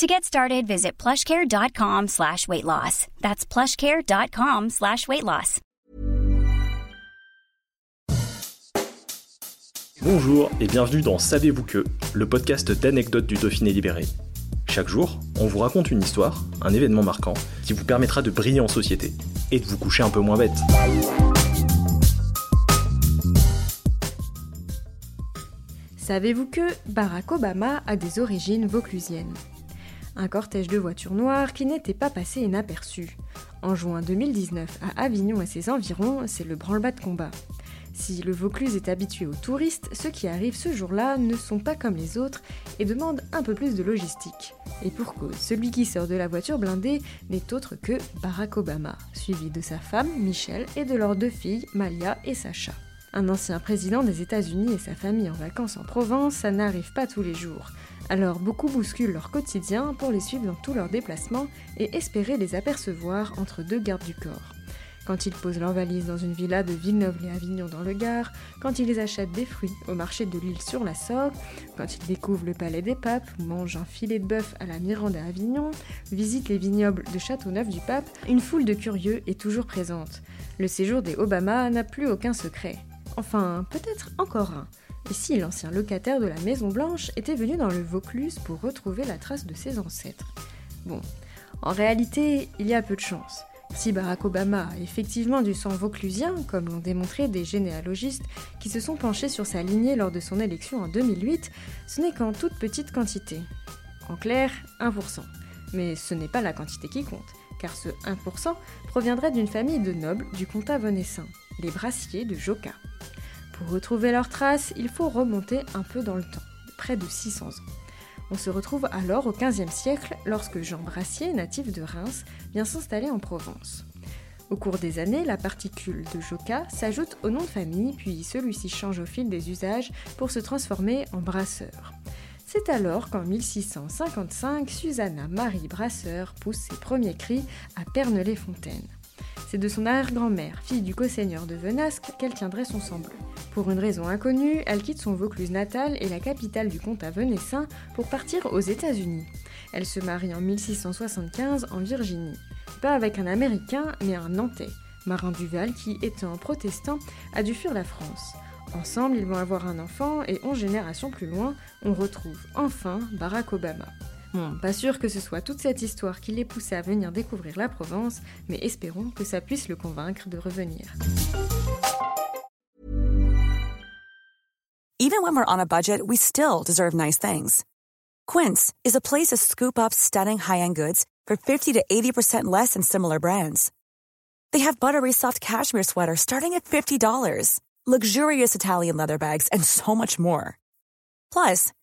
To get started, visit plushcare.com slash weight loss. That's plushcare.com slash weight loss. Bonjour et bienvenue dans Savez-vous que, le podcast d'anecdotes du Dauphiné libéré. Chaque jour, on vous raconte une histoire, un événement marquant, qui vous permettra de briller en société et de vous coucher un peu moins bête. Savez-vous que Barack Obama a des origines vauclusiennes? Un cortège de voitures noires qui n'était pas passé inaperçu. En juin 2019, à Avignon et ses environs, c'est le branle-bas de combat. Si le Vaucluse est habitué aux touristes, ceux qui arrivent ce jour-là ne sont pas comme les autres et demandent un peu plus de logistique. Et pour cause, celui qui sort de la voiture blindée n'est autre que Barack Obama, suivi de sa femme, Michelle, et de leurs deux filles, Malia et Sacha. Un ancien président des États-Unis et sa famille en vacances en Provence, ça n'arrive pas tous les jours. Alors beaucoup bousculent leur quotidien pour les suivre dans tous leurs déplacements et espérer les apercevoir entre deux gardes du corps. Quand ils posent leurs valises dans une villa de Villeneuve-les-Avignon dans le Gard, quand ils achètent des fruits au marché de l'île sur la Sorgue, quand ils découvrent le palais des papes, mangent un filet de bœuf à la Mirande à Avignon, visitent les vignobles de Châteauneuf du Pape, une foule de curieux est toujours présente. Le séjour des Obama n'a plus aucun secret. Enfin, peut-être encore un. Et si l'ancien locataire de la Maison Blanche était venu dans le Vaucluse pour retrouver la trace de ses ancêtres? Bon, en réalité, il y a peu de chance. Si Barack Obama a effectivement du sang vauclusien, comme l'ont démontré des généalogistes qui se sont penchés sur sa lignée lors de son élection en 2008, ce n'est qu'en toute petite quantité. En clair, 1%. Mais ce n'est pas la quantité qui compte, car ce 1% proviendrait d'une famille de nobles du comtat venessin, les Brassiers de Joka. Pour retrouver leurs traces, il faut remonter un peu dans le temps, près de 600 ans. On se retrouve alors au XVe siècle lorsque Jean Brassier, natif de Reims, vient s'installer en Provence. Au cours des années, la particule de Joka s'ajoute au nom de famille, puis celui-ci change au fil des usages pour se transformer en brasseur. C'est alors qu'en 1655, Susanna Marie Brasseur pousse ses premiers cris à Pernelay-Fontaine. C'est de son arrière-grand-mère, fille du co-seigneur de Venasque, qu'elle tiendrait son sang bleu. Pour une raison inconnue, elle quitte son Vaucluse natal et la capitale du comtat venessin pour partir aux États-Unis. Elle se marie en 1675 en Virginie. Pas avec un Américain, mais un Nantais, Marin Duval qui, étant protestant, a dû fuir la France. Ensemble, ils vont avoir un enfant et onze générations plus loin, on retrouve enfin Barack Obama. Pas sûr que ce soit toute cette histoire qui l'ait poussé à venir découvrir la Provence, mais espérons que ça puisse le convaincre de revenir. Even when we're on a budget, we still deserve nice things. Quince is a place to scoop up stunning high-end goods for 50 to 80% less than similar brands. They have buttery soft cashmere sweaters starting at $50, luxurious Italian leather bags, and so much more. Plus,